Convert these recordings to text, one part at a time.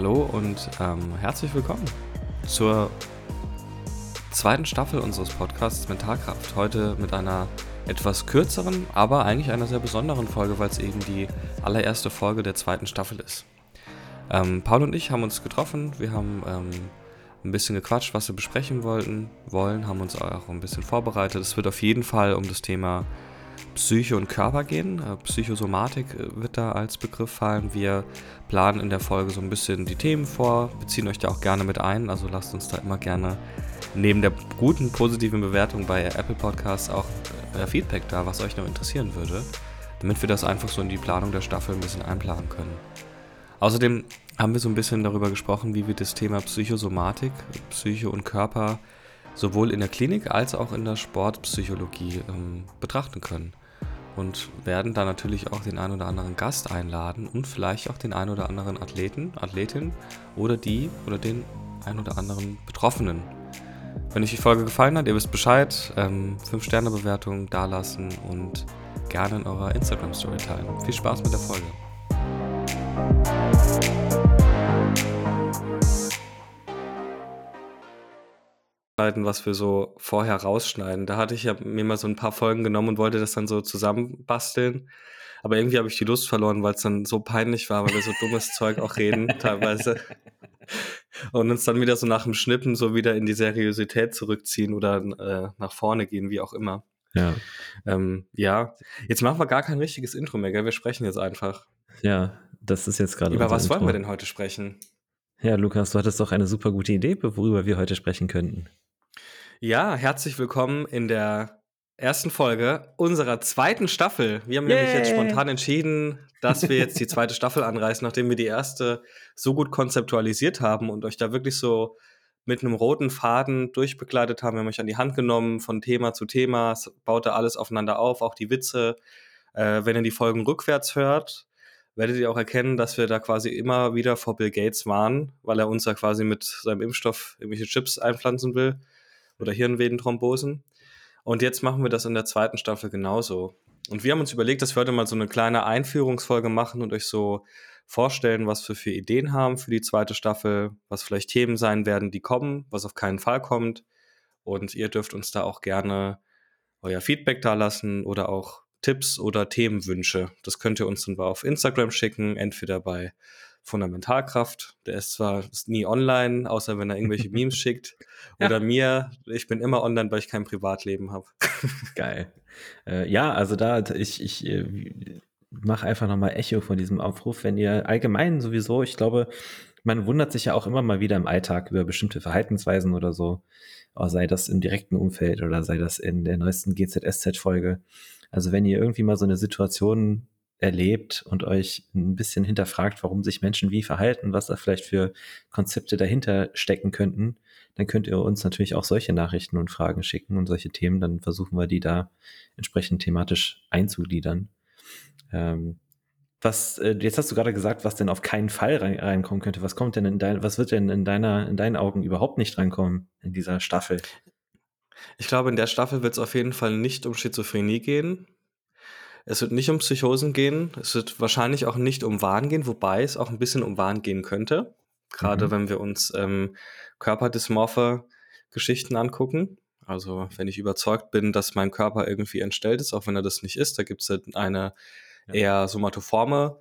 Hallo und ähm, herzlich willkommen zur zweiten Staffel unseres Podcasts Mentalkraft. Heute mit einer etwas kürzeren, aber eigentlich einer sehr besonderen Folge, weil es eben die allererste Folge der zweiten Staffel ist. Ähm, Paul und ich haben uns getroffen, wir haben ähm, ein bisschen gequatscht, was wir besprechen wollten, wollen, haben uns auch ein bisschen vorbereitet. Es wird auf jeden Fall um das Thema Psyche und Körper gehen. Äh, Psychosomatik äh, wird da als Begriff fallen. Wir planen in der Folge so ein bisschen die Themen vor, beziehen euch da auch gerne mit ein. Also lasst uns da immer gerne neben der guten, positiven Bewertung bei Apple Podcasts auch äh, Feedback da, was euch noch interessieren würde, damit wir das einfach so in die Planung der Staffel ein bisschen einplanen können. Außerdem haben wir so ein bisschen darüber gesprochen, wie wir das Thema Psychosomatik, Psyche und Körper sowohl in der Klinik als auch in der Sportpsychologie ähm, betrachten können. Und werden da natürlich auch den einen oder anderen Gast einladen und vielleicht auch den einen oder anderen Athleten, Athletin oder die oder den einen oder anderen Betroffenen. Wenn euch die Folge gefallen hat, ihr wisst Bescheid, ähm, 5-Sterne-Bewertung dalassen und gerne in eurer Instagram-Story teilen. Viel Spaß mit der Folge. Was wir so vorher rausschneiden. Da hatte ich ja mir mal so ein paar Folgen genommen und wollte das dann so zusammenbasteln. Aber irgendwie habe ich die Lust verloren, weil es dann so peinlich war, weil wir so dummes Zeug auch reden teilweise. Und uns dann wieder so nach dem Schnippen so wieder in die Seriosität zurückziehen oder äh, nach vorne gehen, wie auch immer. Ja. Ähm, ja, jetzt machen wir gar kein richtiges Intro mehr, gell? Wir sprechen jetzt einfach. Ja, das ist jetzt gerade. Über was Intro. wollen wir denn heute sprechen? Ja, Lukas, du hattest doch eine super gute Idee, worüber wir heute sprechen könnten. Ja, herzlich willkommen in der ersten Folge unserer zweiten Staffel. Wir haben yeah. nämlich jetzt spontan entschieden, dass wir jetzt die zweite Staffel anreißen, nachdem wir die erste so gut konzeptualisiert haben und euch da wirklich so mit einem roten Faden durchbegleitet haben. Wir haben euch an die Hand genommen von Thema zu Thema, es baute alles aufeinander auf, auch die Witze. Äh, wenn ihr die Folgen rückwärts hört, werdet ihr auch erkennen, dass wir da quasi immer wieder vor Bill Gates waren, weil er uns da quasi mit seinem Impfstoff irgendwelche Chips einpflanzen will oder Hirnvedenthrombosen. Und jetzt machen wir das in der zweiten Staffel genauso. Und wir haben uns überlegt, dass wir heute mal so eine kleine Einführungsfolge machen und euch so vorstellen, was wir für Ideen haben für die zweite Staffel, was vielleicht Themen sein werden, die kommen, was auf keinen Fall kommt. Und ihr dürft uns da auch gerne euer Feedback da lassen oder auch Tipps oder Themenwünsche. Das könnt ihr uns dann auf Instagram schicken, entweder bei Fundamentalkraft. Der ist zwar nie online, außer wenn er irgendwelche Memes schickt. Oder ja. mir, ich bin immer online, weil ich kein Privatleben habe. Geil. Äh, ja, also da, ich, ich äh, mache einfach nochmal Echo von diesem Aufruf, wenn ihr allgemein sowieso, ich glaube, man wundert sich ja auch immer mal wieder im Alltag über bestimmte Verhaltensweisen oder so, oh, sei das im direkten Umfeld oder sei das in der neuesten GZSZ-Folge. Also wenn ihr irgendwie mal so eine Situation erlebt und euch ein bisschen hinterfragt, warum sich Menschen wie verhalten, was da vielleicht für Konzepte dahinter stecken könnten, dann könnt ihr uns natürlich auch solche Nachrichten und Fragen schicken und solche Themen, dann versuchen wir die da entsprechend thematisch einzugliedern. Ähm, was, äh, jetzt hast du gerade gesagt, was denn auf keinen Fall rein, reinkommen könnte. Was kommt denn in dein, was wird denn in deiner, in deinen Augen überhaupt nicht reinkommen in dieser Staffel? Ich glaube, in der Staffel wird es auf jeden Fall nicht um Schizophrenie gehen. Es wird nicht um Psychosen gehen. Es wird wahrscheinlich auch nicht um Wahn gehen, wobei es auch ein bisschen um Wahn gehen könnte. Gerade mhm. wenn wir uns ähm, körperdysmorphe Geschichten angucken. Also wenn ich überzeugt bin, dass mein Körper irgendwie entstellt ist, auch wenn er das nicht ist, da gibt es halt eine ja. eher somatoforme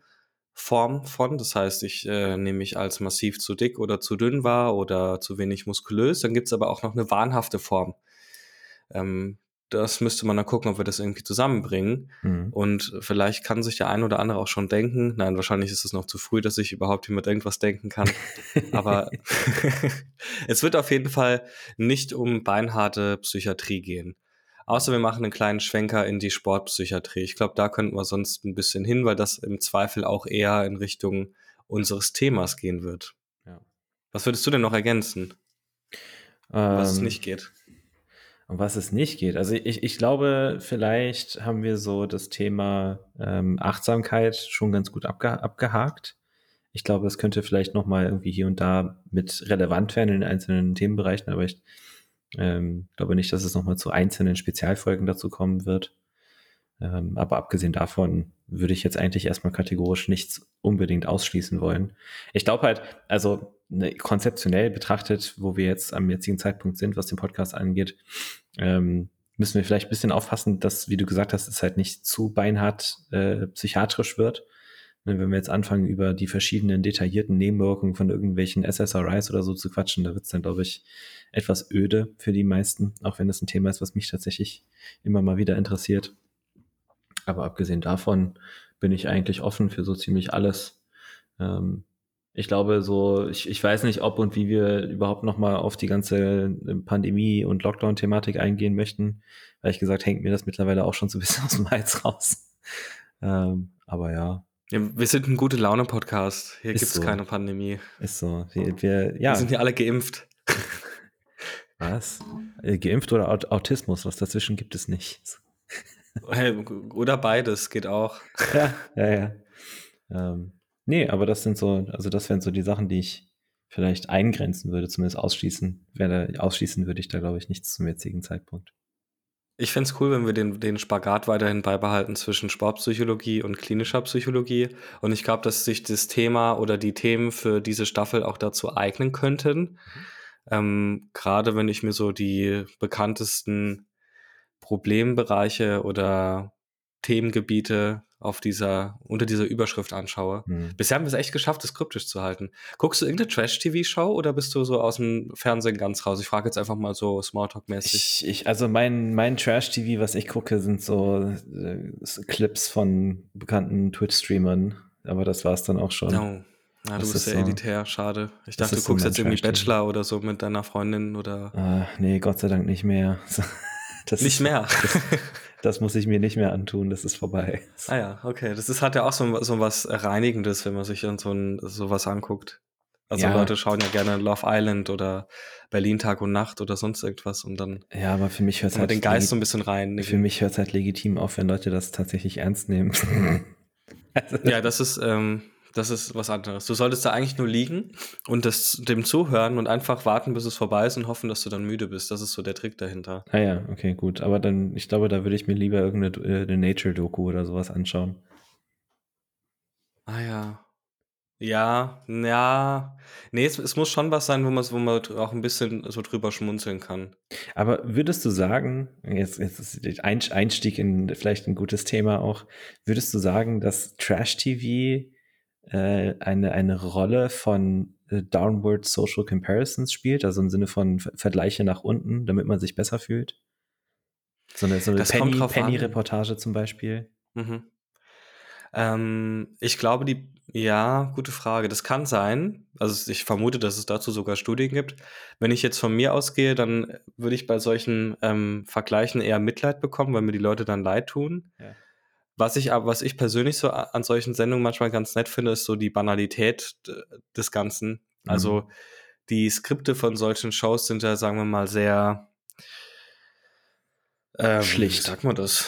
Form von. Das heißt, ich äh, nehme mich als massiv zu dick oder zu dünn wahr oder zu wenig muskulös. Dann gibt es aber auch noch eine wahnhafte Form. Ähm, das müsste man dann gucken, ob wir das irgendwie zusammenbringen. Mhm. Und vielleicht kann sich der ein oder andere auch schon denken, nein, wahrscheinlich ist es noch zu früh, dass ich überhaupt hier mit irgendwas denken kann. Aber es wird auf jeden Fall nicht um beinharte Psychiatrie gehen. Außer wir machen einen kleinen Schwenker in die Sportpsychiatrie. Ich glaube, da könnten wir sonst ein bisschen hin, weil das im Zweifel auch eher in Richtung unseres Themas gehen wird. Ja. Was würdest du denn noch ergänzen? Ähm, was es nicht geht? Um was es nicht geht. Also ich, ich glaube, vielleicht haben wir so das Thema ähm, Achtsamkeit schon ganz gut abge abgehakt. Ich glaube, es könnte vielleicht noch mal irgendwie hier und da mit relevant werden in den einzelnen Themenbereichen, aber ich ähm, glaube nicht, dass es noch mal zu einzelnen Spezialfolgen dazu kommen wird. Ähm, aber abgesehen davon würde ich jetzt eigentlich erstmal kategorisch nichts unbedingt ausschließen wollen. Ich glaube halt, also ne, konzeptionell betrachtet, wo wir jetzt am jetzigen Zeitpunkt sind, was den Podcast angeht, ähm, müssen wir vielleicht ein bisschen aufpassen, dass, wie du gesagt hast, es halt nicht zu beinhart äh, psychiatrisch wird. Ne, wenn wir jetzt anfangen, über die verschiedenen detaillierten Nebenwirkungen von irgendwelchen SSRIs oder so zu quatschen, da wird es dann, glaube ich, etwas öde für die meisten, auch wenn das ein Thema ist, was mich tatsächlich immer mal wieder interessiert. Aber abgesehen davon bin ich eigentlich offen für so ziemlich alles. Ähm, ich glaube, so, ich, ich weiß nicht, ob und wie wir überhaupt nochmal auf die ganze Pandemie- und Lockdown-Thematik eingehen möchten. Weil ich gesagt, hängt mir das mittlerweile auch schon so ein bisschen aus dem Hals raus. Ähm, aber ja. ja. Wir sind ein gute Laune-Podcast. Hier gibt es so. keine Pandemie. Ist so. Wir, wir, ja. wir sind hier alle geimpft. Was? Äh, geimpft oder Autismus? Was dazwischen gibt es nicht. Oder beides geht auch. Ja, ja, ja. Ähm, nee, aber das sind so, also das wären so die Sachen, die ich vielleicht eingrenzen würde, zumindest ausschließen. Werde, ausschließen würde ich da, glaube ich, nichts zum jetzigen Zeitpunkt. Ich fände es cool, wenn wir den, den Spagat weiterhin beibehalten zwischen Sportpsychologie und klinischer Psychologie. Und ich glaube, dass sich das Thema oder die Themen für diese Staffel auch dazu eignen könnten. Mhm. Ähm, Gerade wenn ich mir so die bekanntesten Problembereiche oder Themengebiete auf dieser, unter dieser Überschrift anschaue. Hm. Bisher haben wir es echt geschafft, das kryptisch zu halten. Guckst du irgendeine Trash-TV-Show oder bist du so aus dem Fernsehen ganz raus? Ich frage jetzt einfach mal so Smalltalk-mäßig. Ich, ich, also mein, mein Trash-TV, was ich gucke, sind so äh, Clips von bekannten Twitch-Streamern. Aber das war es dann auch schon. Oh. Ja, du bist sehr so, elitär, schade. Ich dachte, du guckst so jetzt irgendwie Bachelor oder so mit deiner Freundin oder. Ah, nee, Gott sei Dank nicht mehr. Das nicht mehr. Das, das, muss ich mir nicht mehr antun, das ist vorbei. Ah ja, okay. Das ist, hat ja auch so, so was Reinigendes, wenn man sich dann so, ein, so was anguckt. Also ja. Leute schauen ja gerne Love Island oder Berlin Tag und Nacht oder sonst irgendwas und dann ja, aber für mich hört halt den Geist so ein bisschen rein. Für mich hört es halt legitim auf, wenn Leute das tatsächlich ernst nehmen. also, ja, das ist ähm, das ist was anderes. Du solltest da eigentlich nur liegen und das, dem zuhören und einfach warten, bis es vorbei ist und hoffen, dass du dann müde bist. Das ist so der Trick dahinter. Ah ja, okay, gut. Aber dann, ich glaube, da würde ich mir lieber irgendeine äh, Nature-Doku oder sowas anschauen. Ah ja. Ja, ja. Nee, es, es muss schon was sein, wo man, wo man auch ein bisschen so drüber schmunzeln kann. Aber würdest du sagen, jetzt, jetzt ist der Einstieg in vielleicht ein gutes Thema auch, würdest du sagen, dass Trash-TV äh, eine, eine Rolle von äh, Downward Social Comparisons spielt, also im Sinne von Vergleiche nach unten, damit man sich besser fühlt. So eine, so eine Penny-Reportage Penny zum Beispiel. Mhm. Ähm, ich glaube, die, ja, gute Frage. Das kann sein. Also ich vermute, dass es dazu sogar Studien gibt. Wenn ich jetzt von mir ausgehe, dann würde ich bei solchen ähm, Vergleichen eher Mitleid bekommen, weil mir die Leute dann leid tun. Ja. Was ich aber, was ich persönlich so an solchen Sendungen manchmal ganz nett finde, ist so die Banalität des Ganzen. Mhm. Also die Skripte von solchen Shows sind ja, sagen wir mal, sehr ähm, schlicht. Sagt man das?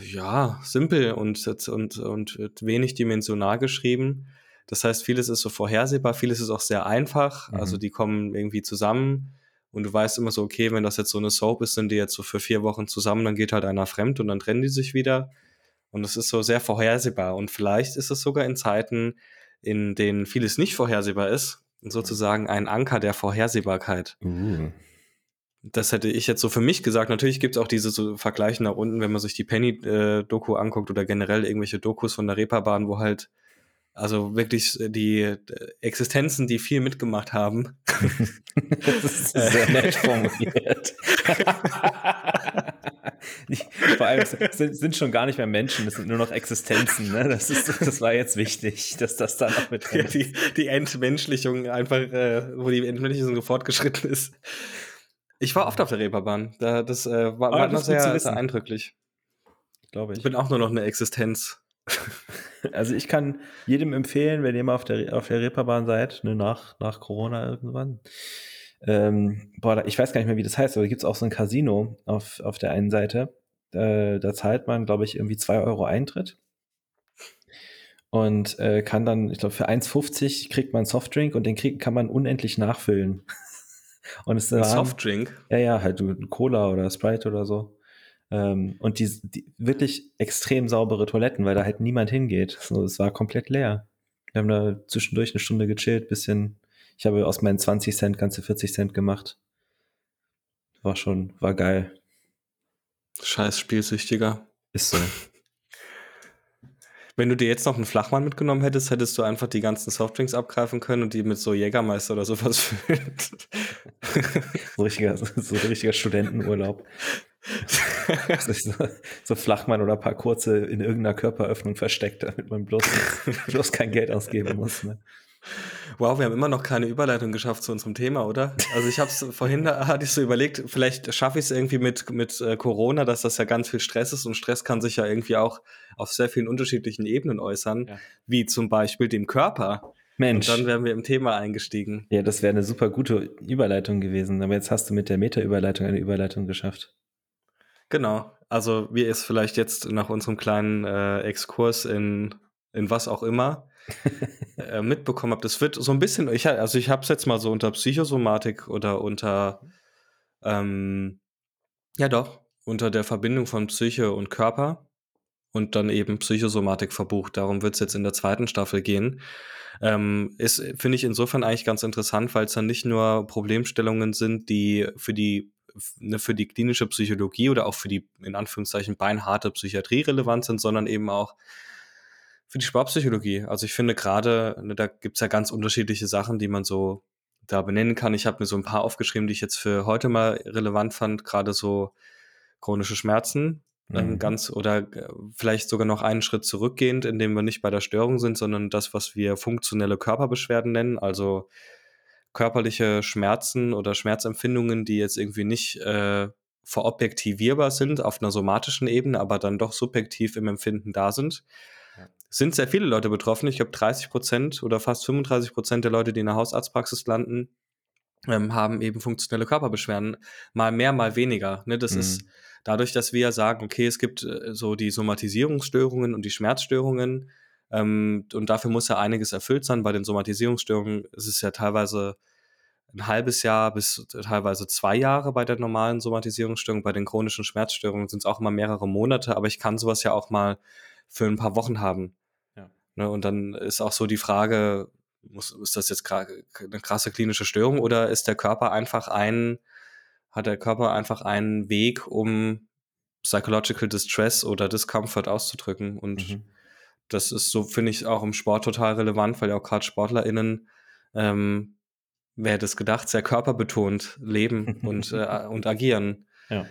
Ja, simpel und, und, und wenig dimensional geschrieben. Das heißt, vieles ist so vorhersehbar, vieles ist auch sehr einfach. Mhm. Also die kommen irgendwie zusammen und du weißt immer so, okay, wenn das jetzt so eine Soap ist, sind die jetzt so für vier Wochen zusammen, dann geht halt einer fremd und dann trennen die sich wieder. Und es ist so sehr vorhersehbar. Und vielleicht ist es sogar in Zeiten, in denen vieles nicht vorhersehbar ist, sozusagen ein Anker der Vorhersehbarkeit. Uh. Das hätte ich jetzt so für mich gesagt. Natürlich gibt es auch diese so Vergleiche nach unten, wenn man sich die Penny-Doku äh, anguckt oder generell irgendwelche Dokus von der Reeperbahn, wo halt also wirklich die Existenzen, die viel mitgemacht haben. das ist sehr nett formuliert. Vor allem sind, sind schon gar nicht mehr Menschen, das sind nur noch Existenzen. Ne? Das, ist, das war jetzt wichtig, dass das da noch mit drin ist. Die, die Entmenschlichung einfach, äh, wo die Entmenschlichung so fortgeschritten ist. Ich war oft auf der Reeperbahn. Da, das äh, war, oh, war das sehr, sehr eindrücklich. Glaube ich. Ich bin auch nur noch eine Existenz. Also ich kann jedem empfehlen, wenn ihr mal auf der, auf der Reeperbahn seid, ne, nach, nach Corona irgendwann. Ähm, boah, ich weiß gar nicht mehr, wie das heißt, aber da gibt es auch so ein Casino auf, auf der einen Seite. Äh, da zahlt man, glaube ich, irgendwie zwei Euro Eintritt. Und äh, kann dann, ich glaube, für 1,50 kriegt man einen Softdrink und den krieg, kann man unendlich nachfüllen. und es ein Softdrink? Ja, ja, halt Cola oder Sprite oder so. Ähm, und die, die wirklich extrem saubere Toiletten, weil da halt niemand hingeht. So, es war komplett leer. Wir haben da zwischendurch eine Stunde gechillt, bisschen. Ich habe aus meinen 20 Cent ganze 40 Cent gemacht. War schon, war geil. Scheiß Spielsüchtiger. Ist so. Wenn du dir jetzt noch einen Flachmann mitgenommen hättest, hättest du einfach die ganzen Softdrinks abgreifen können und die mit so Jägermeister oder sowas füllen. so, richtiger, so richtiger Studentenurlaub. so, so Flachmann oder ein paar kurze in irgendeiner Körperöffnung versteckt, damit man bloß, bloß kein Geld ausgeben muss. Ne? Wow, wir haben immer noch keine Überleitung geschafft zu unserem Thema, oder? Also ich habe es vorhin, da hatte ich so überlegt, vielleicht schaffe ich es irgendwie mit, mit äh, Corona, dass das ja ganz viel Stress ist und Stress kann sich ja irgendwie auch auf sehr vielen unterschiedlichen Ebenen äußern, ja. wie zum Beispiel dem Körper. Mensch. Und dann wären wir im Thema eingestiegen. Ja, das wäre eine super gute Überleitung gewesen, aber jetzt hast du mit der Meta-Überleitung eine Überleitung geschafft. Genau. Also wie es vielleicht jetzt nach unserem kleinen äh, Exkurs in, in was auch immer äh, mitbekommen habt, das wird so ein bisschen, ich, also ich habe es jetzt mal so unter Psychosomatik oder unter, ähm, ja doch, unter der Verbindung von Psyche und Körper und dann eben Psychosomatik verbucht. Darum wird es jetzt in der zweiten Staffel gehen. Ähm, ist, finde ich insofern eigentlich ganz interessant, weil es dann nicht nur Problemstellungen sind, die für die ne, für die klinische Psychologie oder auch für die in Anführungszeichen beinharte Psychiatrie relevant sind, sondern eben auch für die Sportpsychologie. Also ich finde gerade, ne, da gibt's ja ganz unterschiedliche Sachen, die man so da benennen kann. Ich habe mir so ein paar aufgeschrieben, die ich jetzt für heute mal relevant fand, gerade so chronische Schmerzen, mhm. ganz oder äh, vielleicht sogar noch einen Schritt zurückgehend, indem wir nicht bei der Störung sind, sondern das, was wir funktionelle Körperbeschwerden nennen, also körperliche Schmerzen oder Schmerzempfindungen, die jetzt irgendwie nicht äh, verobjektivierbar sind auf einer somatischen Ebene, aber dann doch subjektiv im Empfinden da sind sind sehr viele Leute betroffen. Ich glaube, 30 Prozent oder fast 35 Prozent der Leute, die in der Hausarztpraxis landen, ähm, haben eben funktionelle Körperbeschwerden. Mal mehr, mal weniger. Ne? Das mhm. ist dadurch, dass wir sagen, okay, es gibt äh, so die Somatisierungsstörungen und die Schmerzstörungen. Ähm, und dafür muss ja einiges erfüllt sein. Bei den Somatisierungsstörungen ist es ja teilweise ein halbes Jahr bis teilweise zwei Jahre bei der normalen Somatisierungsstörung. Bei den chronischen Schmerzstörungen sind es auch immer mehrere Monate, aber ich kann sowas ja auch mal für ein paar Wochen haben. Ne, und dann ist auch so die Frage, muss, ist das jetzt eine krasse klinische Störung oder ist der Körper einfach ein, hat der Körper einfach einen Weg, um Psychological Distress oder Discomfort auszudrücken? Und mhm. das ist so, finde ich, auch im Sport total relevant, weil ja auch gerade SportlerInnen, ähm, wer hätte es gedacht, sehr körperbetont leben und, äh, und agieren. Ja.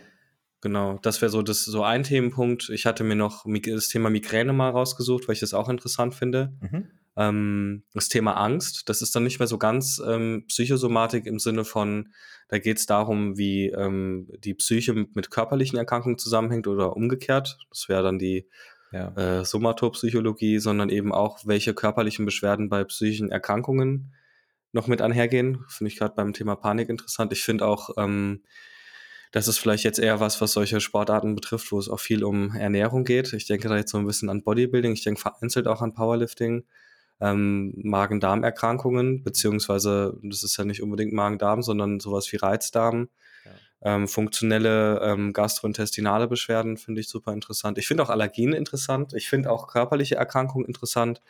Genau, das wäre so das so ein Themenpunkt. Ich hatte mir noch das Thema Migräne mal rausgesucht, weil ich das auch interessant finde. Mhm. Ähm, das Thema Angst, das ist dann nicht mehr so ganz ähm, Psychosomatik im Sinne von, da geht es darum, wie ähm, die Psyche mit, mit, körperlichen Erkrankungen zusammenhängt oder umgekehrt. Das wäre dann die ja. äh, Somatopsychologie, sondern eben auch, welche körperlichen Beschwerden bei psychischen Erkrankungen noch mit einhergehen. Finde ich gerade beim Thema Panik interessant. Ich finde auch ähm, das ist vielleicht jetzt eher was, was solche Sportarten betrifft, wo es auch viel um Ernährung geht. Ich denke da jetzt so ein bisschen an Bodybuilding, ich denke vereinzelt auch an Powerlifting, ähm, Magen-Darm-Erkrankungen, beziehungsweise das ist ja nicht unbedingt Magen-Darm, sondern sowas wie Reizdarm. Ja. Ähm, funktionelle ähm, gastrointestinale Beschwerden finde ich super interessant. Ich finde auch Allergien interessant. Ich finde auch körperliche Erkrankungen interessant,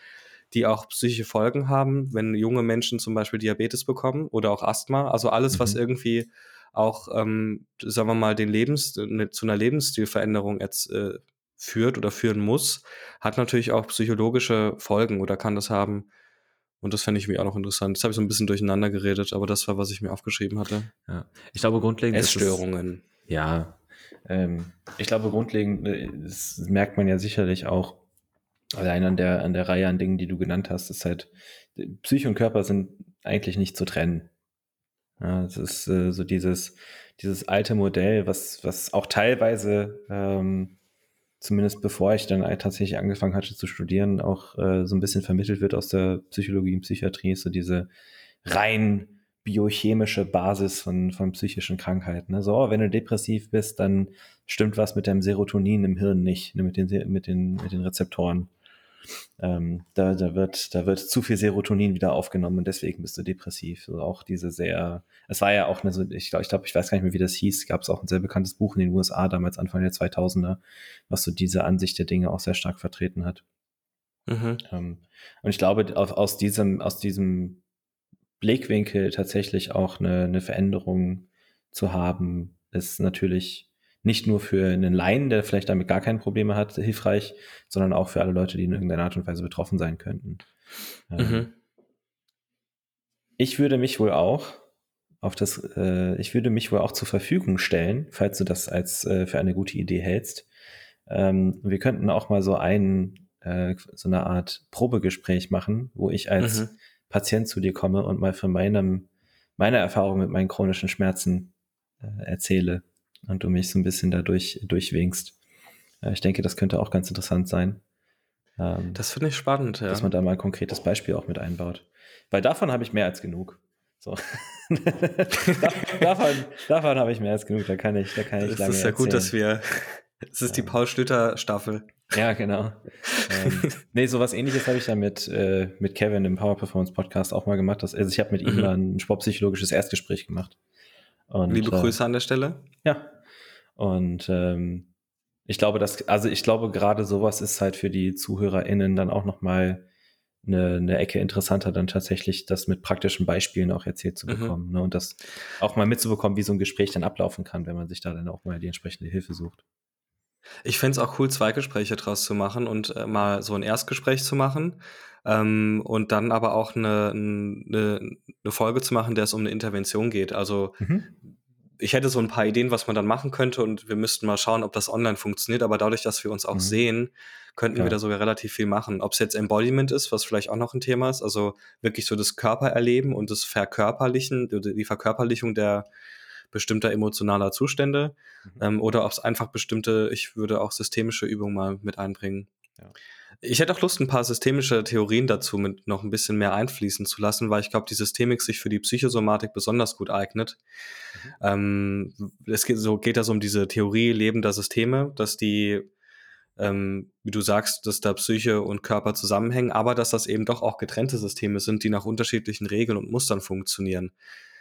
die auch psychische Folgen haben, wenn junge Menschen zum Beispiel Diabetes bekommen oder auch Asthma. Also alles, mhm. was irgendwie auch, ähm, sagen wir mal, den Lebens, ne, zu einer Lebensstilveränderung jetzt äh, führt oder führen muss, hat natürlich auch psychologische Folgen oder kann das haben. Und das fände ich mir auch noch interessant. Das habe ich so ein bisschen durcheinander geredet, aber das war, was ich mir aufgeschrieben hatte. Ja. Ich glaube, grundlegend. Essstörungen. ja. Ähm, ich glaube, grundlegend, äh, das merkt man ja sicherlich auch, allein an der, an der Reihe an Dingen, die du genannt hast, ist halt, Psyche und Körper sind eigentlich nicht zu trennen. Ja, es ist äh, so dieses, dieses alte Modell, was, was auch teilweise, ähm, zumindest bevor ich dann tatsächlich angefangen hatte zu studieren, auch äh, so ein bisschen vermittelt wird aus der Psychologie und Psychiatrie, so diese rein biochemische Basis von, von psychischen Krankheiten. Ne? So, wenn du depressiv bist, dann stimmt was mit deinem Serotonin im Hirn nicht, ne? mit, den, mit, den, mit den Rezeptoren. Ähm, da, da, wird, da wird zu viel Serotonin wieder aufgenommen und deswegen bist du depressiv. Also auch diese sehr, es war ja auch eine, so, ich glaube, ich, glaub, ich weiß gar nicht mehr, wie das hieß, gab es auch ein sehr bekanntes Buch in den USA damals, Anfang der 2000er, was so diese Ansicht der Dinge auch sehr stark vertreten hat. Mhm. Ähm, und ich glaube, aus, aus, diesem, aus diesem Blickwinkel tatsächlich auch eine, eine Veränderung zu haben, ist natürlich nicht nur für einen Laien, der vielleicht damit gar keine Probleme hat, hilfreich, sondern auch für alle Leute, die in irgendeiner Art und Weise betroffen sein könnten. Ähm, mhm. Ich würde mich wohl auch auf das, äh, ich würde mich wohl auch zur Verfügung stellen, falls du das als äh, für eine gute Idee hältst. Ähm, wir könnten auch mal so ein, äh, so eine Art Probegespräch machen, wo ich als mhm. Patient zu dir komme und mal von meinem, meiner Erfahrung mit meinen chronischen Schmerzen äh, erzähle und du mich so ein bisschen dadurch durchwinkst. Äh, ich denke, das könnte auch ganz interessant sein. Ähm, das finde ich spannend, ja. Dass man da mal ein konkretes Beispiel auch mit einbaut. Weil davon habe ich mehr als genug. So. davon davon habe ich mehr als genug. Da kann ich, da kann ich das lange. Es ist ja gut, dass wir. Es ist die Paul Schlüter Staffel. Ja, genau. ähm, nee, sowas ähnliches habe ich ja mit, äh, mit Kevin im Power Performance Podcast auch mal gemacht. Dass, also ich habe mit ihm mhm. ein sportpsychologisches Erstgespräch gemacht. Und, Liebe äh, Grüße an der Stelle. Ja. Und ähm, ich glaube, dass, also ich glaube, gerade sowas ist halt für die ZuhörerInnen dann auch nochmal eine, eine Ecke interessanter, dann tatsächlich das mit praktischen Beispielen auch erzählt zu mhm. bekommen. Mhm. Ne? Und das auch mal mitzubekommen, wie so ein Gespräch dann ablaufen kann, wenn man sich da dann auch mal die entsprechende Hilfe sucht. Ich fände es auch cool, zwei Gespräche draus zu machen und äh, mal so ein Erstgespräch zu machen ähm, und dann aber auch eine, eine, eine Folge zu machen, der es um eine Intervention geht. Also mhm. Ich hätte so ein paar Ideen, was man dann machen könnte und wir müssten mal schauen, ob das online funktioniert. Aber dadurch, dass wir uns auch mhm. sehen, könnten ja. wir da sogar relativ viel machen. Ob es jetzt Embodiment ist, was vielleicht auch noch ein Thema ist, also wirklich so das Körpererleben und das Verkörperlichen, die Verkörperlichung der bestimmter emotionaler Zustände mhm. ähm, oder ob es einfach bestimmte, ich würde auch systemische Übungen mal mit einbringen. Ja. Ich hätte auch Lust, ein paar systemische Theorien dazu mit noch ein bisschen mehr einfließen zu lassen, weil ich glaube, die Systemik sich für die Psychosomatik besonders gut eignet. Mhm. Ähm, es geht, so, geht da so um diese Theorie lebender Systeme, dass die, ähm, wie du sagst, dass da Psyche und Körper zusammenhängen, aber dass das eben doch auch getrennte Systeme sind, die nach unterschiedlichen Regeln und Mustern funktionieren.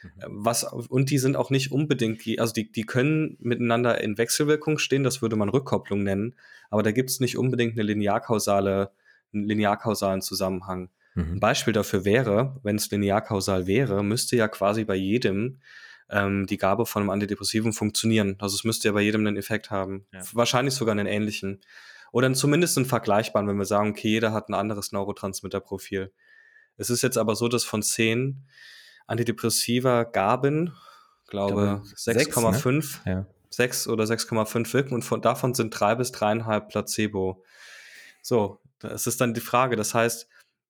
Mhm. Was, und die sind auch nicht unbedingt, also die, die können miteinander in Wechselwirkung stehen, das würde man Rückkopplung nennen, aber da gibt es nicht unbedingt eine linearkausale, einen linearkausalen Zusammenhang. Mhm. Ein Beispiel dafür wäre, wenn es linearkausal wäre, müsste ja quasi bei jedem ähm, die Gabe von einem Antidepressiven funktionieren. Also es müsste ja bei jedem einen Effekt haben. Ja. Wahrscheinlich sogar einen ähnlichen. Oder zumindest einen vergleichbaren, wenn wir sagen, okay, jeder hat ein anderes Neurotransmitterprofil. Es ist jetzt aber so, dass von zehn Antidepressiva Gaben, glaube 6,5, ne? ja. 6 oder 6,5 wirken und von, davon sind drei bis dreieinhalb Placebo. So, das ist dann die Frage. Das heißt,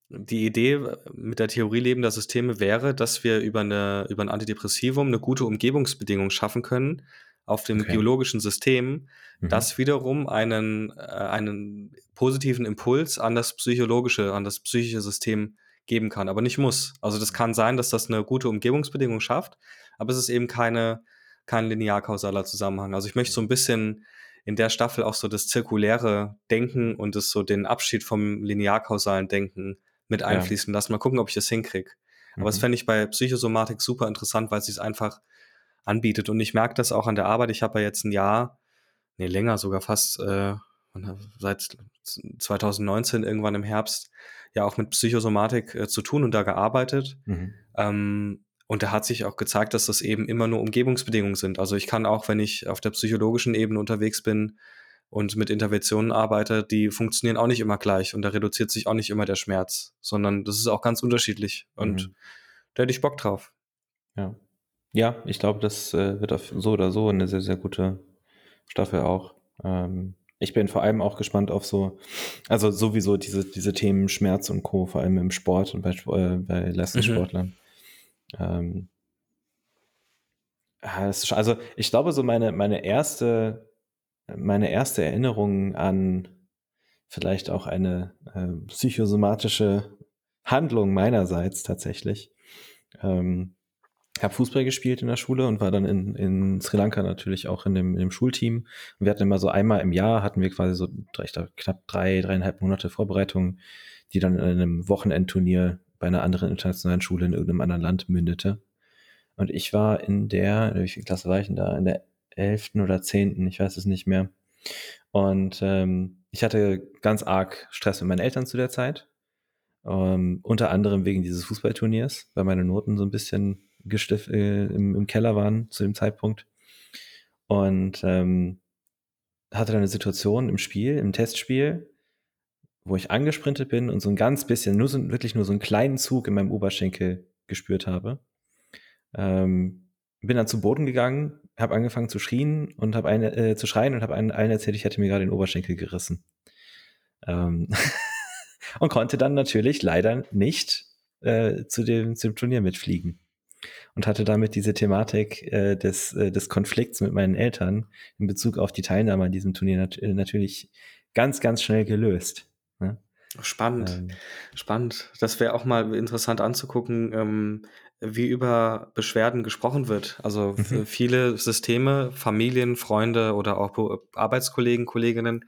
die Idee mit der Theorie lebender Systeme wäre, dass wir über, eine, über ein Antidepressivum eine gute Umgebungsbedingung schaffen können auf dem okay. biologischen System, mhm. das wiederum einen, äh, einen positiven Impuls an das psychologische, an das psychische System geben kann, aber nicht muss. Also das kann sein, dass das eine gute Umgebungsbedingung schafft, aber es ist eben keine, kein linear-kausaler Zusammenhang. Also ich möchte so ein bisschen in der Staffel auch so das zirkuläre Denken und das so den Abschied vom linear-kausalen Denken mit einfließen ja. lassen. Mal gucken, ob ich das hinkriege. Aber mhm. das fände ich bei Psychosomatik super interessant, weil es sich einfach anbietet. Und ich merke das auch an der Arbeit. Ich habe ja jetzt ein Jahr, nee, länger sogar fast, äh, seit 2019 irgendwann im Herbst ja auch mit Psychosomatik äh, zu tun und da gearbeitet. Mhm. Ähm, und da hat sich auch gezeigt, dass das eben immer nur Umgebungsbedingungen sind. Also ich kann auch, wenn ich auf der psychologischen Ebene unterwegs bin und mit Interventionen arbeite, die funktionieren auch nicht immer gleich und da reduziert sich auch nicht immer der Schmerz, sondern das ist auch ganz unterschiedlich. Und mhm. da hätte ich Bock drauf. Ja. Ja, ich glaube, das äh, wird auf so oder so eine sehr, sehr gute Staffel auch. Ähm, ich bin vor allem auch gespannt auf so, also sowieso diese, diese Themen Schmerz und Co., vor allem im Sport und bei, äh, bei Leistungssportlern. Mhm. Ähm, also ich glaube, so meine, meine erste, meine erste Erinnerung an vielleicht auch eine äh, psychosomatische Handlung meinerseits tatsächlich, ähm, habe Fußball gespielt in der Schule und war dann in, in Sri Lanka natürlich auch in dem, in dem Schulteam. Und wir hatten immer so einmal im Jahr, hatten wir quasi so ich glaub, knapp drei, dreieinhalb Monate Vorbereitung, die dann in einem Wochenendturnier bei einer anderen internationalen Schule in irgendeinem anderen Land mündete. Und ich war in der, wie viel Klasse war ich denn da? In der elften oder zehnten, ich weiß es nicht mehr. Und ähm, ich hatte ganz arg Stress mit meinen Eltern zu der Zeit. Ähm, unter anderem wegen dieses Fußballturniers, weil meine Noten so ein bisschen gestift, äh, im, im, Keller waren zu dem Zeitpunkt. Und ähm, hatte dann eine Situation im Spiel, im Testspiel, wo ich angesprintet bin und so ein ganz bisschen, nur so, wirklich nur so einen kleinen Zug in meinem Oberschenkel gespürt habe. Ähm, bin dann zu Boden gegangen, habe angefangen zu schrien und habe eine äh, zu schreien und habe allen erzählt, ich hätte mir gerade den Oberschenkel gerissen. Ähm und konnte dann natürlich leider nicht äh, zu, dem, zu dem Turnier mitfliegen. Und hatte damit diese Thematik äh, des, äh, des Konflikts mit meinen Eltern in Bezug auf die Teilnahme an diesem Turnier nat äh, natürlich ganz, ganz schnell gelöst. Ne? Spannend, ähm, spannend. Das wäre auch mal interessant anzugucken, ähm, wie über Beschwerden gesprochen wird. Also mhm. viele Systeme, Familien, Freunde oder auch Arbeitskollegen, Kolleginnen,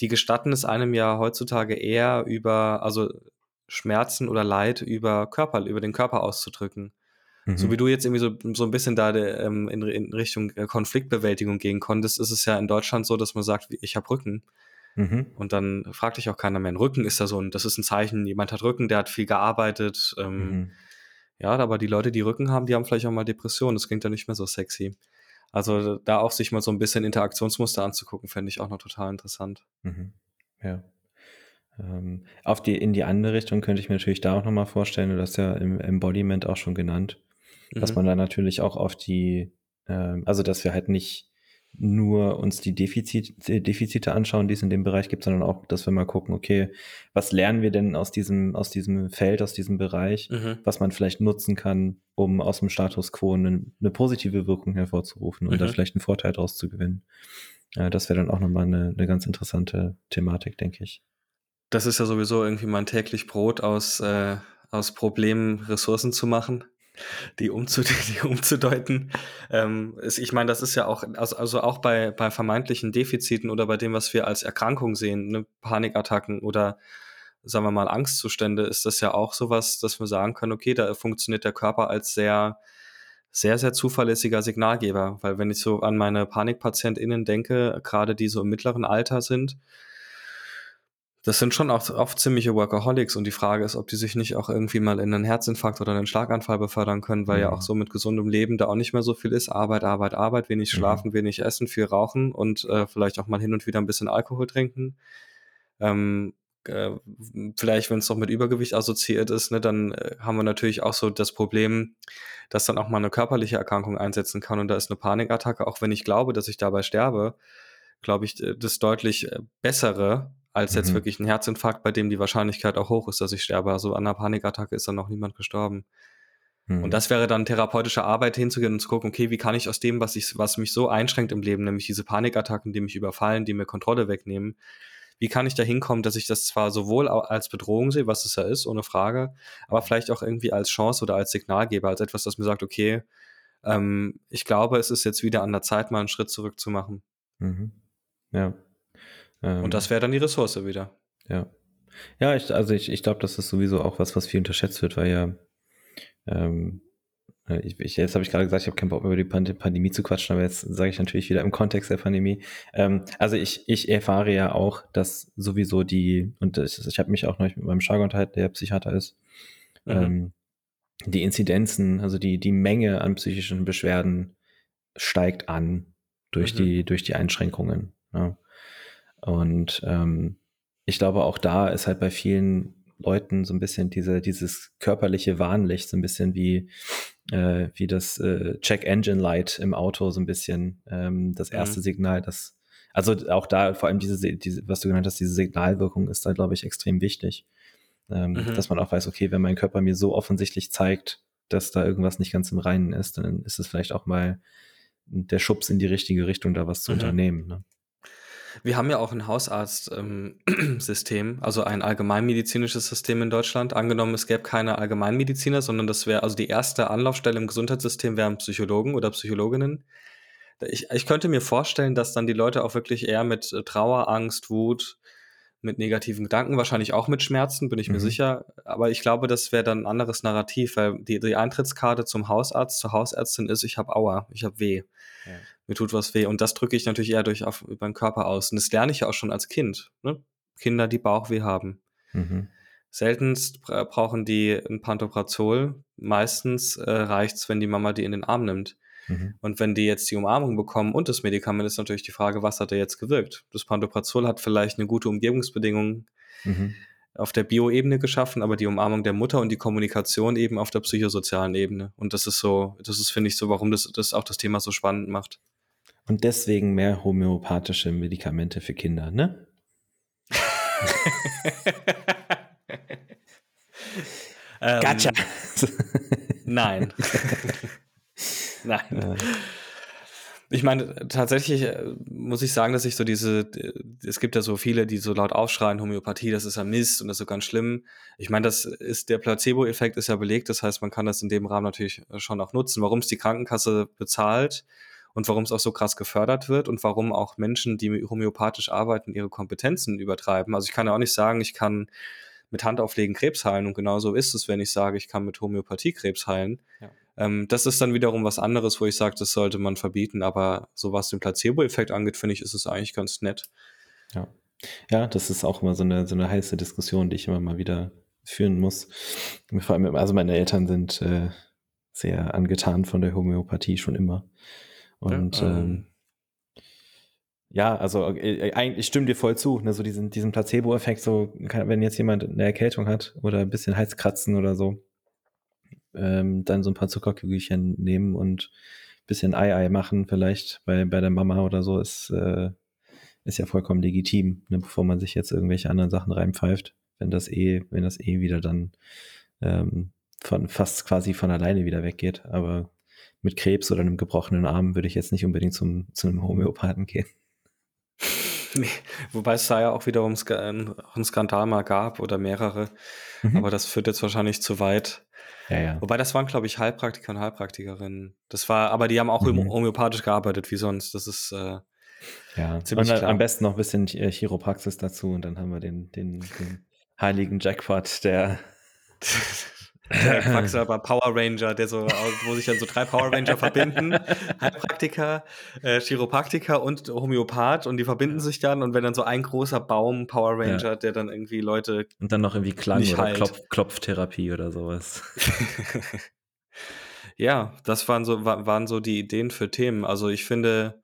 die gestatten es einem ja heutzutage eher über, also Schmerzen oder Leid über Körper, über den Körper auszudrücken. Mhm. So wie du jetzt irgendwie so, so ein bisschen da de, ähm, in, in, Richtung äh, Konfliktbewältigung gehen konntest, ist es ja in Deutschland so, dass man sagt, ich habe Rücken. Mhm. Und dann fragt dich auch keiner mehr. Ein Rücken ist da so ein, das ist ein Zeichen, jemand hat Rücken, der hat viel gearbeitet. Ähm, mhm. Ja, aber die Leute, die Rücken haben, die haben vielleicht auch mal Depressionen. Das klingt ja nicht mehr so sexy. Also da auch sich mal so ein bisschen Interaktionsmuster anzugucken, fände ich auch noch total interessant. Mhm. Ja. Ähm, auf die, in die andere Richtung könnte ich mir natürlich da auch nochmal vorstellen, du hast ja im Embodiment auch schon genannt, mhm. dass man da natürlich auch auf die, äh, also dass wir halt nicht nur uns die Defizit, Defizite anschauen, die es in dem Bereich gibt, sondern auch, dass wir mal gucken, okay, was lernen wir denn aus diesem, aus diesem Feld, aus diesem Bereich, mhm. was man vielleicht nutzen kann, um aus dem Status quo eine, eine positive Wirkung hervorzurufen und mhm. da vielleicht einen Vorteil daraus zu gewinnen. Äh, das wäre dann auch nochmal eine, eine ganz interessante Thematik, denke ich. Das ist ja sowieso irgendwie mein täglich Brot aus, äh, aus Problemen Ressourcen zu machen die, umzu, die umzudeuten. Ähm, ist, ich meine, das ist ja auch, also, also auch bei, bei vermeintlichen Defiziten oder bei dem, was wir als Erkrankung sehen, ne, Panikattacken oder sagen wir mal Angstzustände, ist das ja auch sowas, dass wir sagen können, okay, da funktioniert der Körper als sehr, sehr, sehr zuverlässiger Signalgeber. Weil wenn ich so an meine PanikpatientInnen denke, gerade die so im mittleren Alter sind, das sind schon auch oft ziemliche Workaholics und die Frage ist, ob die sich nicht auch irgendwie mal in einen Herzinfarkt oder einen Schlaganfall befördern können, weil mhm. ja auch so mit gesundem Leben da auch nicht mehr so viel ist. Arbeit, Arbeit, Arbeit, wenig mhm. schlafen, mhm. wenig essen, viel rauchen und äh, vielleicht auch mal hin und wieder ein bisschen Alkohol trinken. Ähm, äh, vielleicht, wenn es doch mit Übergewicht assoziiert ist, ne, dann äh, haben wir natürlich auch so das Problem, dass dann auch mal eine körperliche Erkrankung einsetzen kann und da ist eine Panikattacke, auch wenn ich glaube, dass ich dabei sterbe, glaube ich, das deutlich äh, bessere, als jetzt mhm. wirklich ein Herzinfarkt, bei dem die Wahrscheinlichkeit auch hoch ist, dass ich sterbe. Also an einer Panikattacke ist dann noch niemand gestorben. Mhm. Und das wäre dann therapeutische Arbeit hinzugehen und zu gucken, okay, wie kann ich aus dem, was ich, was mich so einschränkt im Leben, nämlich diese Panikattacken, die mich überfallen, die mir Kontrolle wegnehmen, wie kann ich da hinkommen, dass ich das zwar sowohl als Bedrohung sehe, was es ja ist, ohne Frage, aber vielleicht auch irgendwie als Chance oder als Signalgeber, als etwas, das mir sagt, okay, ähm, ich glaube, es ist jetzt wieder an der Zeit, mal einen Schritt zurück zu machen. Mhm. Ja. Ähm, und das wäre dann die Ressource wieder. Ja. Ja, ich, also ich, ich glaube, das ist sowieso auch was, was viel unterschätzt wird, weil ja, ähm, äh, ich, ich, jetzt habe ich gerade gesagt, ich habe keinen Bock mehr über die Pand Pandemie zu quatschen, aber jetzt sage ich natürlich wieder im Kontext der Pandemie. Ähm, also ich, ich erfahre ja auch, dass sowieso die, und das, ich habe mich auch neulich mit meinem Schlager unterhalten, der Psychiater ist, mhm. ähm, die Inzidenzen, also die, die Menge an psychischen Beschwerden steigt an durch mhm. die, durch die Einschränkungen. Ja. Und ähm, ich glaube, auch da ist halt bei vielen Leuten so ein bisschen diese, dieses körperliche Warnlicht, so ein bisschen wie, äh, wie das äh, Check Engine Light im Auto, so ein bisschen ähm, das mhm. erste mhm. Signal, das, also auch da, vor allem diese, diese, was du genannt hast, diese Signalwirkung ist da, glaube ich, extrem wichtig. Ähm, mhm. Dass man auch weiß, okay, wenn mein Körper mir so offensichtlich zeigt, dass da irgendwas nicht ganz im Reinen ist, dann ist es vielleicht auch mal der Schubs in die richtige Richtung, da was zu mhm. unternehmen. Ne? Wir haben ja auch ein Hausarztsystem, ähm, also ein allgemeinmedizinisches System in Deutschland. Angenommen, es gäbe keine Allgemeinmediziner, sondern das wäre, also die erste Anlaufstelle im Gesundheitssystem wären Psychologen oder Psychologinnen. Ich, ich könnte mir vorstellen, dass dann die Leute auch wirklich eher mit äh, Trauer, Angst, Wut, mit negativen Gedanken, wahrscheinlich auch mit Schmerzen, bin ich mhm. mir sicher. Aber ich glaube, das wäre dann ein anderes Narrativ, weil die, die Eintrittskarte zum Hausarzt, zur Hausärztin ist, ich habe Aua, ich habe weh. Ja. Mir tut was weh. Und das drücke ich natürlich eher durch auf, über den Körper aus. Und das lerne ich ja auch schon als Kind. Ne? Kinder, die Bauchweh haben. Mhm. Seltenst brauchen die ein Pantoprazol. Meistens äh, reicht's, wenn die Mama die in den Arm nimmt. Mhm. Und wenn die jetzt die Umarmung bekommen und das Medikament, ist natürlich die Frage, was hat er jetzt gewirkt? Das Pantoprazol hat vielleicht eine gute Umgebungsbedingung mhm. auf der Bioebene geschaffen, aber die Umarmung der Mutter und die Kommunikation eben auf der psychosozialen Ebene. Und das ist so, das ist, finde ich, so, warum das, das auch das Thema so spannend macht. Und deswegen mehr homöopathische Medikamente für Kinder, ne? gotcha. Ähm, nein. Nein. Ja. Ich meine, tatsächlich äh, muss ich sagen, dass ich so diese, es gibt ja so viele, die so laut aufschreien, Homöopathie, das ist ein Mist und das ist so ganz schlimm. Ich meine, das ist, der Placebo-Effekt ist ja belegt, das heißt, man kann das in dem Rahmen natürlich schon auch nutzen. Warum es die Krankenkasse bezahlt und warum es auch so krass gefördert wird und warum auch Menschen, die homöopathisch arbeiten, ihre Kompetenzen übertreiben. Also ich kann ja auch nicht sagen, ich kann mit Handauflegen Krebs heilen und genauso ist es, wenn ich sage, ich kann mit Homöopathie Krebs heilen. Ja. Ähm, das ist dann wiederum was anderes, wo ich sage, das sollte man verbieten. Aber so was den Placebo-Effekt angeht, finde ich, ist es eigentlich ganz nett. Ja. Ja, das ist auch immer so eine, so eine heiße Diskussion, die ich immer mal wieder führen muss. Vor allem, also meine Eltern sind äh, sehr angetan von der Homöopathie schon immer. Und ja, ähm, ähm ja, also äh, eigentlich stimme dir voll zu, ne, so diesen, diesen Placebo-Effekt, so wenn jetzt jemand eine Erkältung hat oder ein bisschen Halskratzen oder so, ähm, dann so ein paar Zuckerkügelchen nehmen und bisschen Ei-Ei machen, vielleicht bei, bei der Mama oder so, ist, äh, ist ja vollkommen legitim, ne, bevor man sich jetzt irgendwelche anderen Sachen reinpfeift, wenn das eh, wenn das eh wieder dann ähm, von fast quasi von alleine wieder weggeht. Aber mit Krebs oder einem gebrochenen Arm würde ich jetzt nicht unbedingt zum, zu einem Homöopathen gehen. Nee, wobei es da ja auch wiederum einen Skandal mal gab oder mehrere. Mhm. Aber das führt jetzt wahrscheinlich zu weit. Ja, ja. Wobei das waren, glaube ich, Heilpraktiker und Heilpraktikerinnen. Das war, aber die haben auch mhm. homöopathisch gearbeitet, wie sonst. Das ist äh, ja ziemlich und klar. am besten noch ein bisschen Chiropraxis dazu und dann haben wir den, den, den heiligen Jackpot, der Der Quacksalber Power Ranger, der so, wo sich dann so drei Power Ranger verbinden. Heilpraktiker, äh, Chiropraktiker und Homöopath und die verbinden sich dann und wenn dann so ein großer Baum Power Ranger, ja. der dann irgendwie Leute. Und dann noch irgendwie Klang oder halt. Klopf, Klopftherapie oder sowas. ja, das waren so, waren so die Ideen für Themen. Also ich finde,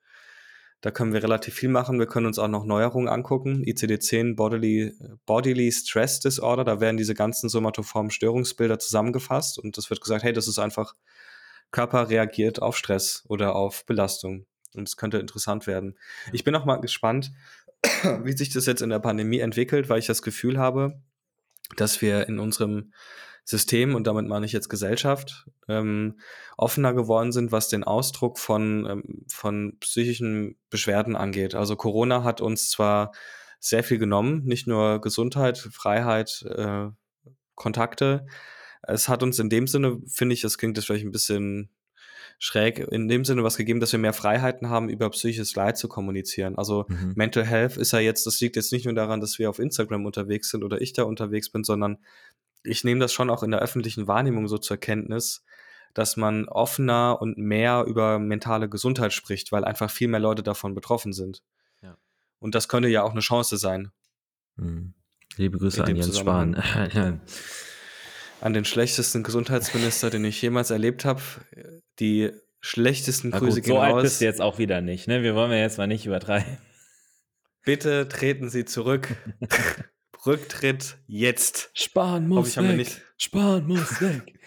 da können wir relativ viel machen. Wir können uns auch noch Neuerungen angucken. ICD-10 Bodily, Bodily Stress Disorder, da werden diese ganzen somatoformen Störungsbilder zusammengefasst und es wird gesagt, hey, das ist einfach, Körper reagiert auf Stress oder auf Belastung. Und es könnte interessant werden. Ich bin auch mal gespannt, wie sich das jetzt in der Pandemie entwickelt, weil ich das Gefühl habe, dass wir in unserem System, und damit meine ich jetzt Gesellschaft, ähm, offener geworden sind, was den Ausdruck von, ähm, von psychischen Beschwerden angeht. Also Corona hat uns zwar sehr viel genommen, nicht nur Gesundheit, Freiheit, äh, Kontakte. Es hat uns in dem Sinne, finde ich, das klingt jetzt vielleicht ein bisschen schräg, in dem Sinne was gegeben, dass wir mehr Freiheiten haben, über psychisches Leid zu kommunizieren. Also mhm. Mental Health ist ja jetzt, das liegt jetzt nicht nur daran, dass wir auf Instagram unterwegs sind oder ich da unterwegs bin, sondern ich nehme das schon auch in der öffentlichen Wahrnehmung so zur Kenntnis, dass man offener und mehr über mentale Gesundheit spricht, weil einfach viel mehr Leute davon betroffen sind. Ja. Und das könnte ja auch eine Chance sein. Mhm. Liebe Grüße an Jens Spahn. an den schlechtesten Gesundheitsminister, den ich jemals erlebt habe. Die schlechtesten Na Grüße gut, gehen so alt bist du jetzt auch wieder nicht, ne? Wir wollen ja jetzt mal nicht übertreiben. Bitte treten Sie zurück. Rücktritt jetzt. Spahn muss weg. Nicht... Spahn muss weg.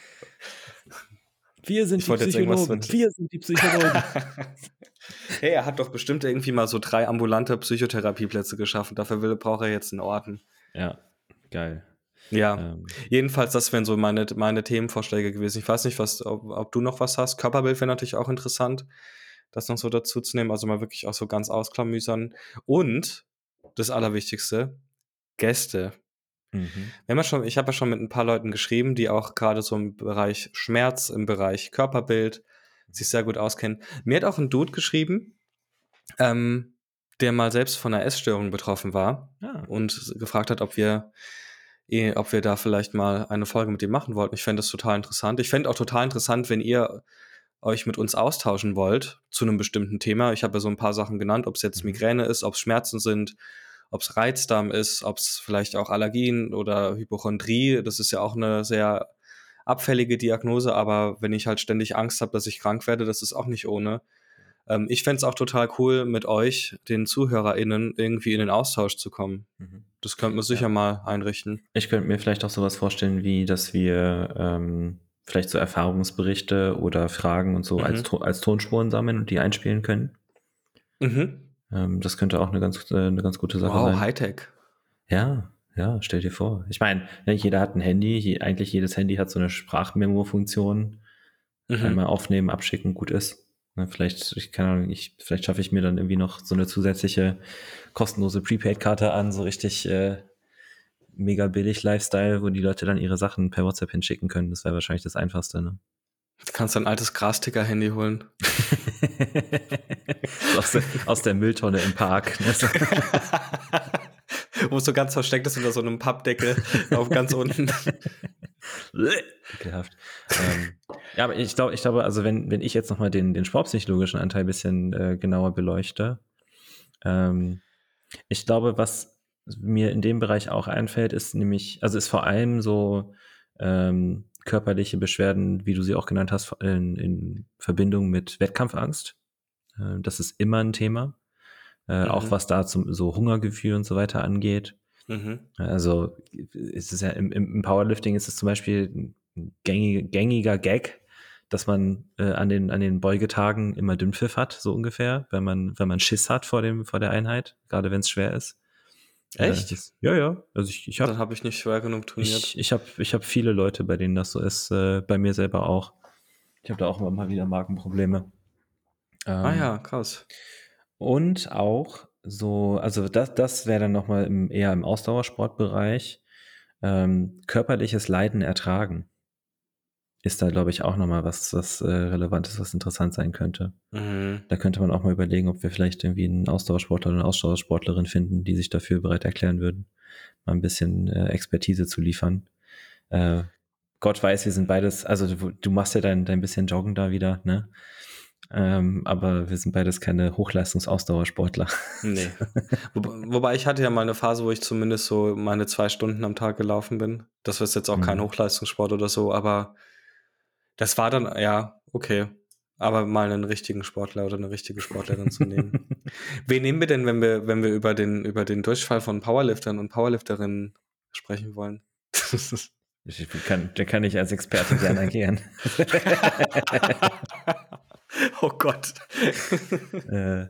Wir sind ich die Psychologen. Wir sind die Psychologen. hey, er hat doch bestimmt irgendwie mal so drei ambulante Psychotherapieplätze geschaffen. Dafür will, braucht er jetzt einen Orten. Ja, geil. Ja, ähm. jedenfalls, das wären so meine, meine Themenvorschläge gewesen. Ich weiß nicht, was, ob, ob du noch was hast. Körperbild wäre natürlich auch interessant. das noch so dazu zu nehmen. Also mal wirklich auch so ganz ausklamüsern. Und das Allerwichtigste, Gäste. Mhm. Wenn man schon, ich habe ja schon mit ein paar Leuten geschrieben, die auch gerade so im Bereich Schmerz, im Bereich Körperbild sich sehr gut auskennen. Mir hat auch ein Dude geschrieben, ähm, der mal selbst von einer Essstörung betroffen war ah. und gefragt hat, ob wir, eh, ob wir da vielleicht mal eine Folge mit ihm machen wollten. Ich fände das total interessant. Ich fände auch total interessant, wenn ihr euch mit uns austauschen wollt zu einem bestimmten Thema. Ich habe ja so ein paar Sachen genannt, ob es jetzt mhm. Migräne ist, ob es Schmerzen sind, ob es Reizdarm ist, ob es vielleicht auch Allergien oder Hypochondrie. Das ist ja auch eine sehr abfällige Diagnose, aber wenn ich halt ständig Angst habe, dass ich krank werde, das ist auch nicht ohne. Ähm, ich fände es auch total cool, mit euch, den ZuhörerInnen, irgendwie in den Austausch zu kommen. Mhm. Das könnte man sicher ja. mal einrichten. Ich könnte mir vielleicht auch sowas vorstellen, wie dass wir ähm, vielleicht so Erfahrungsberichte oder Fragen und so mhm. als, als Tonspuren sammeln und die einspielen können. Mhm. Ähm, das könnte auch eine ganz, äh, eine ganz gute Sache wow, sein. Wow, Hightech. Ja, ja, stell dir vor. Ich meine, ne, jeder hat ein Handy, eigentlich jedes Handy hat so eine Sprachmemo-Funktion. Mhm. Einmal aufnehmen, abschicken, gut ist. Ne, vielleicht, ich keine Ahnung, ich, vielleicht schaffe ich mir dann irgendwie noch so eine zusätzliche kostenlose Prepaid-Karte an, so richtig äh, mega billig Lifestyle, wo die Leute dann ihre Sachen per WhatsApp hinschicken können. Das wäre wahrscheinlich das Einfachste, ne? Du kannst ein altes Grasticker-Handy holen. aus, der, aus, der, Mülltonne im Park. Ne? Wo es so ganz versteckt ist unter so einem Pappdeckel auf ganz unten. Ekelhaft. ähm, ja, aber ich glaube, ich glaube, also wenn, wenn ich jetzt nochmal den, den sportpsychologischen Anteil ein bisschen äh, genauer beleuchte, ähm, ich glaube, was mir in dem Bereich auch einfällt, ist nämlich, also ist vor allem so ähm, körperliche Beschwerden, wie du sie auch genannt hast, in, in Verbindung mit Wettkampfangst. Äh, das ist immer ein Thema. Äh, mhm. Auch was da zum so Hungergefühl und so weiter angeht. Mhm. Also ist es ja im, im Powerlifting ist es zum Beispiel ein gängig, gängiger Gag, dass man äh, an den an den Beugetagen immer Dünnpfiff hat, so ungefähr, wenn man wenn man Schiss hat vor dem vor der Einheit, gerade wenn es schwer ist. Echt? Das, ja, ja. Also ich, ich habe. Dann habe ich nicht schwer genug trainiert. Ich, ich habe ich hab viele Leute, bei denen das so ist. Äh, bei mir selber auch. Ich habe da auch immer mal wieder Magenprobleme. Ähm, ah ja, krass. Und auch so, also das, das wäre dann nochmal im, eher im Ausdauersportbereich. Ähm, körperliches Leiden ertragen ist da, glaube ich, auch nochmal was, was äh, relevant ist, was interessant sein könnte. Mhm. Da könnte man auch mal überlegen, ob wir vielleicht irgendwie einen Ausdauersportler oder eine Ausdauersportlerin finden, die sich dafür bereit erklären würden, mal ein bisschen äh, Expertise zu liefern. Äh, Gott weiß, wir sind beides, also du, du, machst ja dein, dein bisschen Joggen da wieder, ne? Ähm, aber wir sind beides keine Hochleistungsausdauersportler. Nee. Wo, wobei ich hatte ja mal eine Phase, wo ich zumindest so meine zwei Stunden am Tag gelaufen bin. Das ist jetzt auch mhm. kein Hochleistungssport oder so, aber das war dann, ja, okay. Aber mal einen richtigen Sportler oder eine richtige Sportlerin zu nehmen. Wen nehmen wir denn, wenn wir, wenn wir über den, über den Durchfall von Powerliftern und Powerlifterinnen sprechen wollen? ich kann, der kann ich als Experte gerne agieren. oh Gott. äh,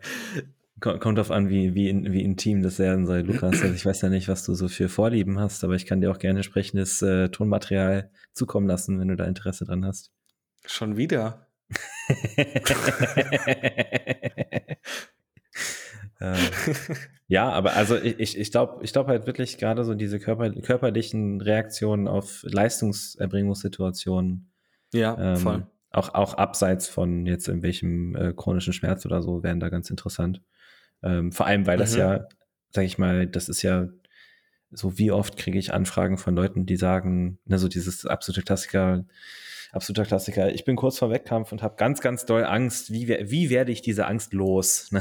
kommt drauf an, wie, wie, in, wie intim das sein soll, Lukas. Also ich weiß ja nicht, was du so für Vorlieben hast, aber ich kann dir auch gerne entsprechendes äh, Tonmaterial zukommen lassen, wenn du da Interesse dran hast. Schon wieder. äh, ja, aber also ich, ich glaube ich glaub halt wirklich gerade so diese Körper, körperlichen Reaktionen auf Leistungserbringungssituationen. Ja, ähm, voll. Auch, auch abseits von jetzt irgendwelchem äh, chronischen Schmerz oder so wären da ganz interessant. Ähm, vor allem, weil das mhm. ja, sag ich mal, das ist ja so wie oft kriege ich Anfragen von Leuten, die sagen, ne, so dieses absolute Klassiker, absoluter Klassiker. Ich bin kurz vor Wettkampf und habe ganz, ganz doll Angst. Wie, wie werde ich diese Angst los?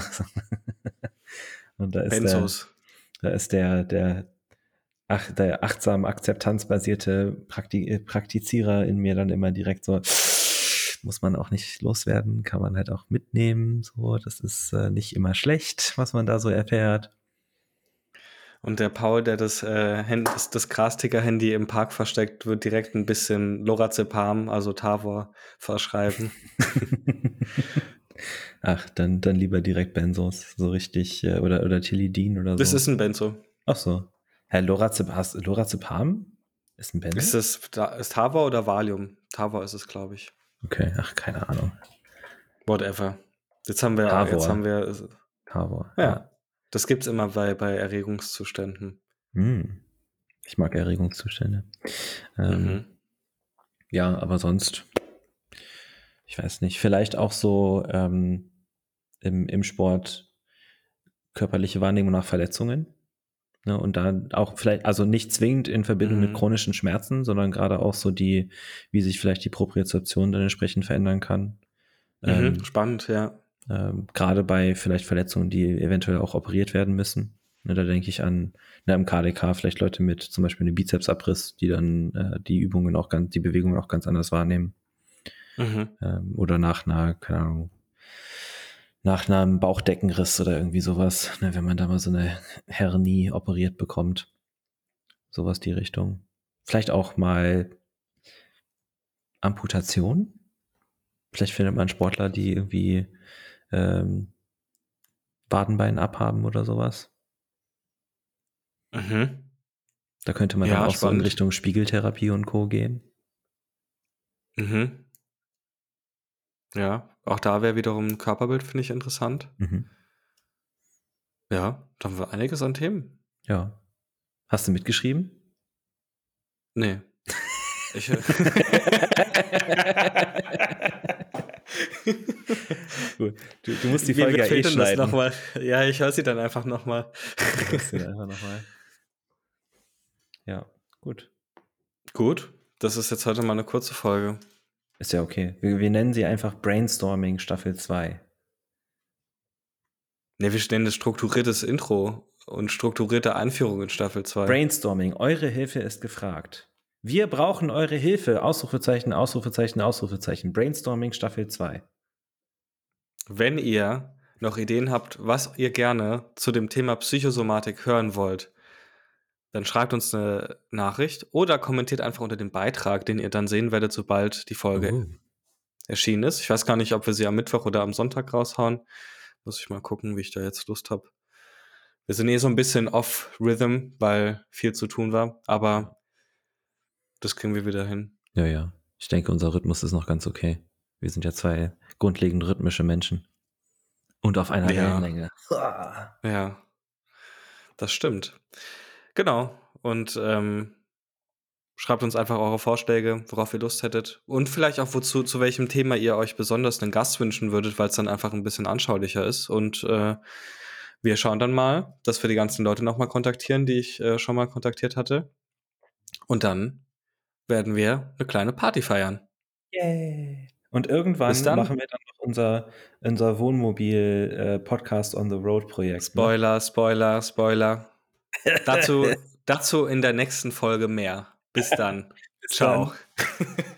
Ne? und da ist Benzos. der, da ist der, der, ach, der achtsam akzeptanzbasierte Prakti Praktizierer in mir dann immer direkt so, muss man auch nicht loswerden, kann man halt auch mitnehmen. So, das ist äh, nicht immer schlecht, was man da so erfährt. Und der Paul, der das, äh, Hand, das, das Grasticker-Handy im Park versteckt, wird direkt ein bisschen Lorazepam, also Tavor, verschreiben. Ach, dann, dann lieber direkt Benzos, so richtig, äh, oder, oder Tilidin oder so. Das ist ein Benzo. Ach so. Herr Lorazepam, Lorazepam ist ein Benzo? Ist das ist Tavor oder Valium? Tavor ist es, glaube ich. Okay, ach, keine Ahnung. Whatever. Jetzt haben wir, Carvor. jetzt haben wir, Carvor. ja, das gibt's immer bei, bei Erregungszuständen. Hm. Ich mag Erregungszustände. Ähm, Mhm. Ja, aber sonst, ich weiß nicht, vielleicht auch so ähm, im, im Sport körperliche Wahrnehmung nach Verletzungen. Ne, und da auch vielleicht, also nicht zwingend in Verbindung mit Mhm. chronischen Schmerzen, sondern gerade auch so die, wie sich vielleicht die Propriozeption dann entsprechend verändern kann. Mhm. Ähm, Spannend, ja. Ähm, gerade bei vielleicht Verletzungen, die eventuell auch operiert werden müssen. Ne, da denke ich an na, im KDK vielleicht Leute mit zum Beispiel einem Bizepsabriss, die dann äh, die Übungen auch ganz, die Bewegungen auch ganz anders wahrnehmen. Mhm. Ähm, oder nach einer, keine Ahnung, nach einem Bauchdeckenriss oder irgendwie sowas, ne, wenn man da mal so eine Hernie operiert bekommt. Sowas die Richtung. Vielleicht auch mal Amputation. Vielleicht findet man Sportler, die irgendwie ähm, Wadenbein abhaben oder sowas. Mhm. Da könnte man Ja, dann auch so in spannend. Richtung Spiegeltherapie und Co. gehen. Mhm. Ja, auch da wäre wiederum Körperbild, finde ich interessant. Mhm. Ja, da haben wir einiges an Themen. Ja. Hast du mitgeschrieben? Nee. Ich, Gut. Du, du musst die Folge wie ja eh denn das schneiden. noch mal? Ja, ich höre sie dann einfach nochmal. Noch. Ja, gut. Gut, das ist jetzt heute mal eine kurze Folge. Ist ja okay. Wir, wir nennen sie einfach Brainstorming Staffel 2. Ne, wir stellen das strukturiertes Intro und strukturierte Einführung in Staffel 2. Brainstorming, eure Hilfe ist gefragt. Wir brauchen eure Hilfe. Ausrufezeichen, Ausrufezeichen, Ausrufezeichen. Brainstorming Staffel 2. Wenn ihr noch Ideen habt, was ihr gerne zu dem Thema Psychosomatik hören wollt, dann schreibt uns eine Nachricht oder kommentiert einfach unter dem Beitrag, den ihr dann sehen werdet, sobald die Folge Uh. erschienen ist. Ich weiß gar nicht, ob wir sie am Mittwoch oder am Sonntag raushauen. Muss ich mal gucken, wie ich da jetzt Lust habe. Wir sind eh so ein bisschen off-Rhythm, weil viel zu tun war, aber das kriegen wir wieder hin. Ja, ja. Ich denke, unser Rhythmus ist noch ganz okay. Wir sind ja zwei grundlegend rhythmische Menschen. Und auf einer Ja. Wellenlänge. Ja, das stimmt. Genau. Und ähm, schreibt uns einfach eure Vorschläge, worauf ihr Lust hättet. Und vielleicht auch, wozu, zu welchem Thema ihr euch besonders einen Gast wünschen würdet, weil es dann einfach ein bisschen anschaulicher ist. Und äh, wir schauen dann mal, dass wir die ganzen Leute nochmal kontaktieren, die ich äh, schon mal kontaktiert hatte. Und dann werden wir eine kleine Party feiern. Yay. Und irgendwann machen wir dann noch unser, unser Wohnmobil äh, Podcast on the Road Projekt. Ne? Spoiler, Spoiler, Spoiler. dazu, dazu in der nächsten Folge mehr. Bis dann. Bis Ciao. dann.